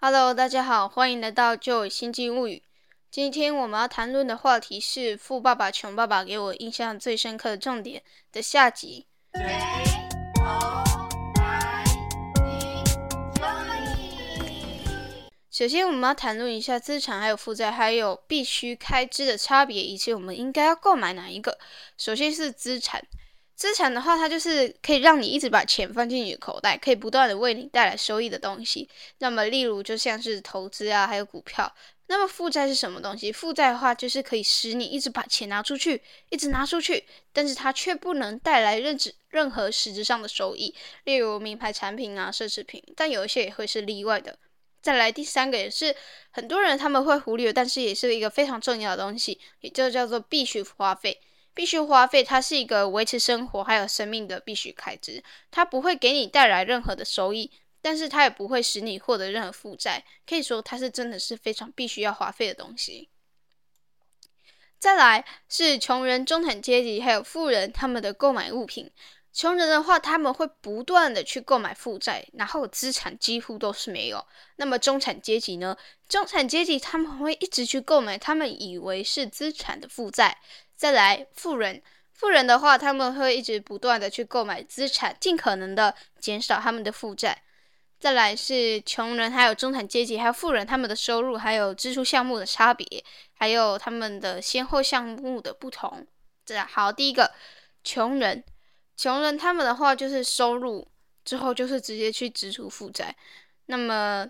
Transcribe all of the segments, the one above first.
Hello，大家好，欢迎来到《旧新纪物语》。今天我们要谈论的话题是《富爸爸穷爸爸》给我印象最深刻的重点的下集。首先，我们要谈论一下资产、还有负债、还有必须开支的差别，以及我们应该要购买哪一个。首先是资产。资产的话，它就是可以让你一直把钱放进你的口袋，可以不断的为你带来收益的东西。那么，例如就像是投资啊，还有股票。那么，负债是什么东西？负债的话，就是可以使你一直把钱拿出去，一直拿出去，但是它却不能带来任何任何实质上的收益。例如名牌产品啊，奢侈品，但有一些也会是例外的。再来第三个，也是很多人他们会忽略，但是也是一个非常重要的东西，也就叫做必须花费。必须花费，它是一个维持生活还有生命的必须开支。它不会给你带来任何的收益，但是它也不会使你获得任何负债。可以说，它是真的是非常必须要花费的东西。再来是穷人、中产阶级还有富人他们的购买物品。穷人的话，他们会不断的去购买负债，然后资产几乎都是没有。那么中产阶级呢？中产阶级他们会一直去购买他们以为是资产的负债。再来，富人，富人的话，他们会一直不断的去购买资产，尽可能的减少他们的负债。再来是穷人，还有中产阶级，还有富人，他们的收入还有支出项目的差别，还有他们的先后项目的不同。这样好，第一个，穷人，穷人他们的话就是收入之后就是直接去支出负债。那么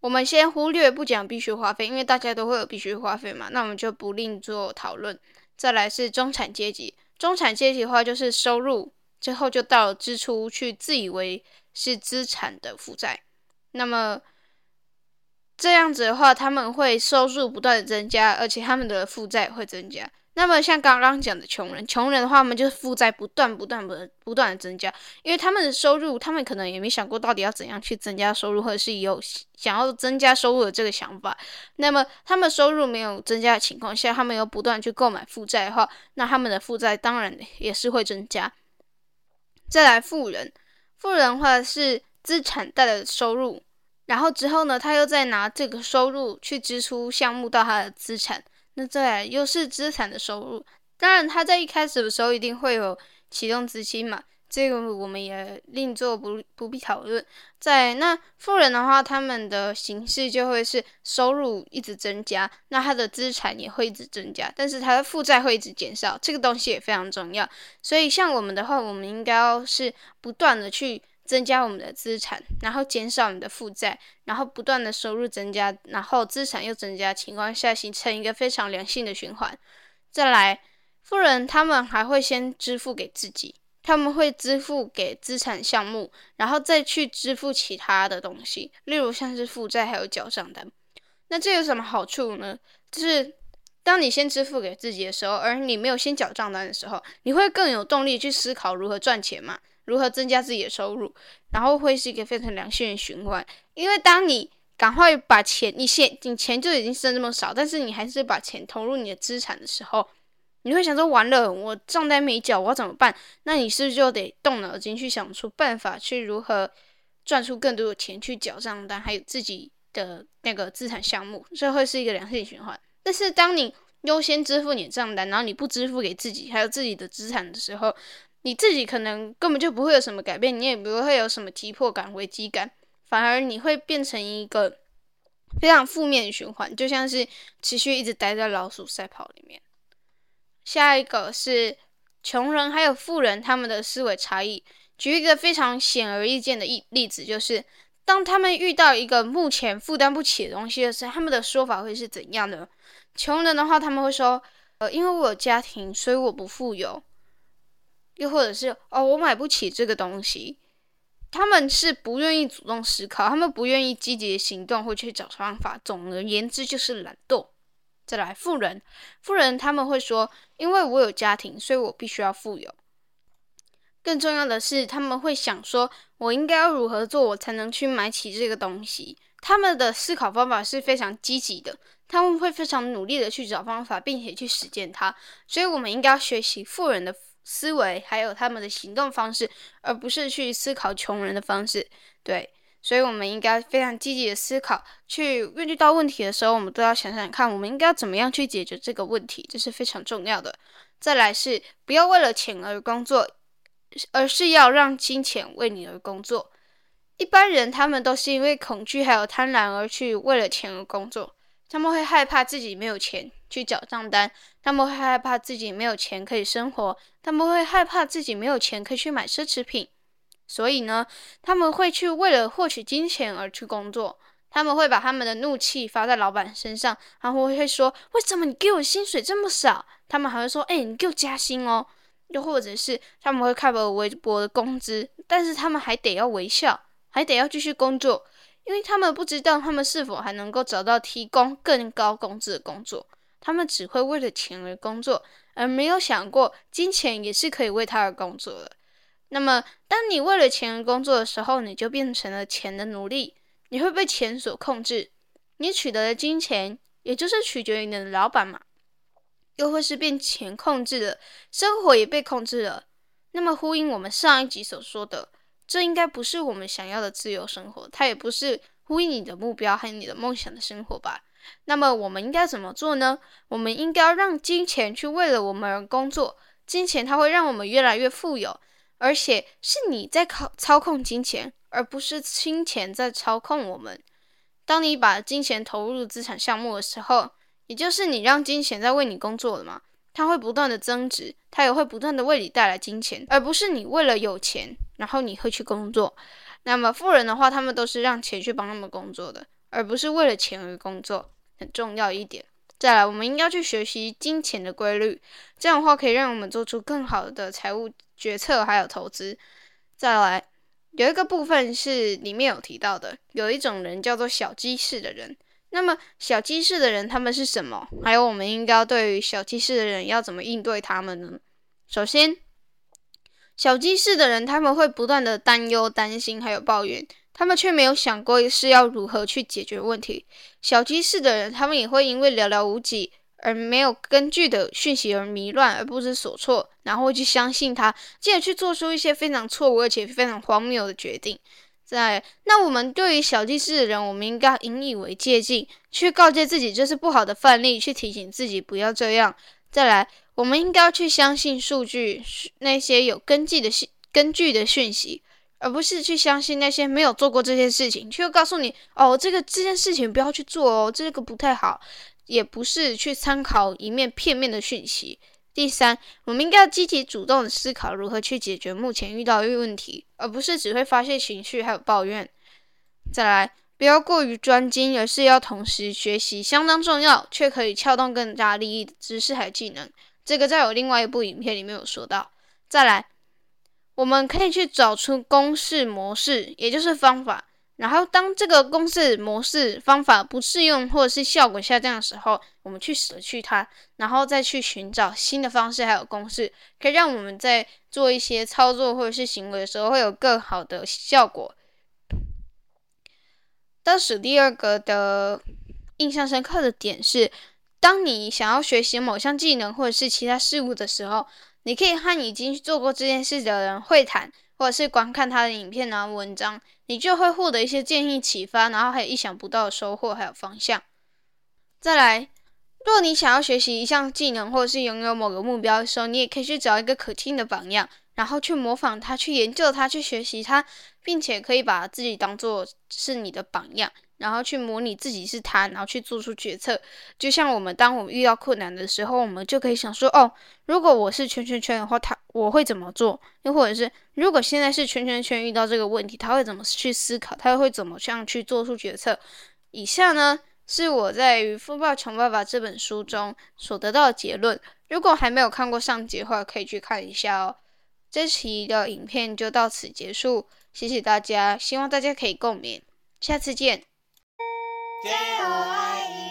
我们先忽略不讲必须花费，因为大家都会有必须花费嘛，那我们就不另做讨论。再来是中产阶级，中产阶级的话就是收入，之后就到支出，去自以为是资产的负债。那么这样子的话，他们会收入不断的增加，而且他们的负债会增加。那么像刚刚讲的穷人，穷人的话，他们就是负债不断、不断、不不断的增加，因为他们的收入，他们可能也没想过到底要怎样去增加收入，或者是有想要增加收入的这个想法。那么他们收入没有增加的情况下，他们又不断去购买负债的话，那他们的负债当然也是会增加。再来富人，富人的话是资产带来的收入，然后之后呢，他又再拿这个收入去支出项目到他的资产。那再来又是资产的收入，当然他在一开始的时候一定会有启动资金嘛，这个我们也另做不不必讨论。在那富人的话，他们的形式就会是收入一直增加，那他的资产也会一直增加，但是他的负债会一直减少，这个东西也非常重要。所以像我们的话，我们应该要是不断的去。增加我们的资产，然后减少你的负债，然后不断的收入增加，然后资产又增加情况下，形成一个非常良性的循环。再来，富人他们还会先支付给自己，他们会支付给资产项目，然后再去支付其他的东西，例如像是负债还有缴账单。那这有什么好处呢？就是当你先支付给自己的时候，而你没有先缴账单的时候，你会更有动力去思考如何赚钱嘛。如何增加自己的收入，然后会是一个非常良性的循环。因为当你赶快把钱，你现你钱就已经剩这么少，但是你还是把钱投入你的资产的时候，你会想说：完了，我账单没缴，我要怎么办？那你是不是就得动脑筋去想出办法，去如何赚出更多的钱去缴账单，还有自己的那个资产项目，这会是一个良性循环。但是当你优先支付你的账单，然后你不支付给自己还有自己的资产的时候，你自己可能根本就不会有什么改变，你也不会有什么急迫感、危机感，反而你会变成一个非常负面循环，就像是持续一直待在老鼠赛跑里面。下一个是穷人还有富人他们的思维差异。举一个非常显而易见的例例子，就是当他们遇到一个目前负担不起的东西的时候，他们的说法会是怎样的？穷人的话，他们会说：“呃，因为我有家庭，所以我不富有。”又或者是哦，我买不起这个东西，他们是不愿意主动思考，他们不愿意积极行动或去找方法。总而言之，就是懒惰。再来，富人，富人他们会说，因为我有家庭，所以我必须要富有。更重要的是，他们会想说，我应该要如何做，我才能去买起这个东西。他们的思考方法是非常积极的，他们会非常努力的去找方法，并且去实践它。所以，我们应该要学习富人的。思维还有他们的行动方式，而不是去思考穷人的方式。对，所以我们应该非常积极的思考，去面对到问题的时候，我们都要想想看，我们应该怎么样去解决这个问题，这是非常重要的。再来是不要为了钱而工作，而是要让金钱为你而工作。一般人他们都是因为恐惧还有贪婪而去为了钱而工作，他们会害怕自己没有钱去缴账单，他们会害怕自己没有钱可以生活，他们会害怕自己没有钱可以去买奢侈品。所以呢，他们会去为了获取金钱而去工作。他们会把他们的怒气发在老板身上，然后会说：“为什么你给我薪水这么少？”他们还会说：“哎，你给我加薪哦。”又或者是他们会看我微薄的工资，但是他们还得要微笑，还得要继续工作，因为他们不知道他们是否还能够找到提供更高工资的工作。他们只会为了钱而工作，而没有想过金钱也是可以为他而工作的。那么，当你为了钱而工作的时候，你就变成了钱的奴隶，你会被钱所控制。你取得的金钱，也就是取决于你的老板嘛，又或是被钱控制了，生活也被控制了。那么，呼应我们上一集所说的，这应该不是我们想要的自由生活，它也不是呼应你的目标和你的梦想的生活吧？那么，我们应该怎么做呢？我们应该要让金钱去为了我们而工作，金钱它会让我们越来越富有。而且是你在操操控金钱，而不是金钱在操控我们。当你把金钱投入资产项目的时候，也就是你让金钱在为你工作了嘛？它会不断的增值，它也会不断的为你带来金钱，而不是你为了有钱，然后你会去工作。那么富人的话，他们都是让钱去帮他们工作的，而不是为了钱而工作，很重要一点。再来，我们应该去学习金钱的规律，这样的话可以让我们做出更好的财务决策，还有投资。再来，有一个部分是里面有提到的，有一种人叫做小鸡式的人。那么小鸡式的人他们是什么？还有我们应该对于小鸡式的人要怎么应对他们呢？首先，小鸡式的人他们会不断的担忧、担心，还有抱怨。他们却没有想过是要如何去解决问题。小鸡式的人，他们也会因为寥寥无几而没有根据的讯息而迷乱而不知所措，然后去相信他，进而去做出一些非常错误而且非常荒谬的决定。在那我们对于小鸡式的人，我们应该引以为戒进，去告诫自己这是不好的范例，去提醒自己不要这样。再来，我们应该要去相信数据，那些有根据的信根据的讯息。而不是去相信那些没有做过这些事情，却又告诉你哦，这个这件事情不要去做哦，这个不太好。也不是去参考一面片面的讯息。第三，我们应该要积极主动的思考如何去解决目前遇到的问题，而不是只会发泄情绪还有抱怨。再来，不要过于专精，而是要同时学习相当重要却可以撬动更加利益的知识还有技能。这个在我另外一部影片里面有说到。再来。我们可以去找出公式模式，也就是方法。然后，当这个公式模式方法不适用或者是效果下降的时候，我们去舍去它，然后再去寻找新的方式还有公式，可以让我们在做一些操作或者是行为的时候会有更好的效果。倒数第二个的印象深刻的点是，当你想要学习某项技能或者是其他事物的时候。你可以和已经做过这件事的人会谈，或者是观看他的影片啊文章，你就会获得一些建议启发，然后还有意想不到的收获，还有方向。再来，若你想要学习一项技能，或者是拥有某个目标的时候，你也可以去找一个可听的榜样，然后去模仿他，去研究他，去学习他，并且可以把自己当做是你的榜样。然后去模拟自己是他，然后去做出决策。就像我们，当我们遇到困难的时候，我们就可以想说：哦，如果我是圈圈圈的话，他我会怎么做？又或者是，如果现在是圈圈圈遇到这个问题，他会怎么去思考？他会怎么样去做出决策？以下呢，是我在《富爸穷爸爸》这本书中所得到的结论。如果还没有看过上集的话，可以去看一下哦。这期的影片就到此结束，谢谢大家，希望大家可以共勉，下次见。手を愛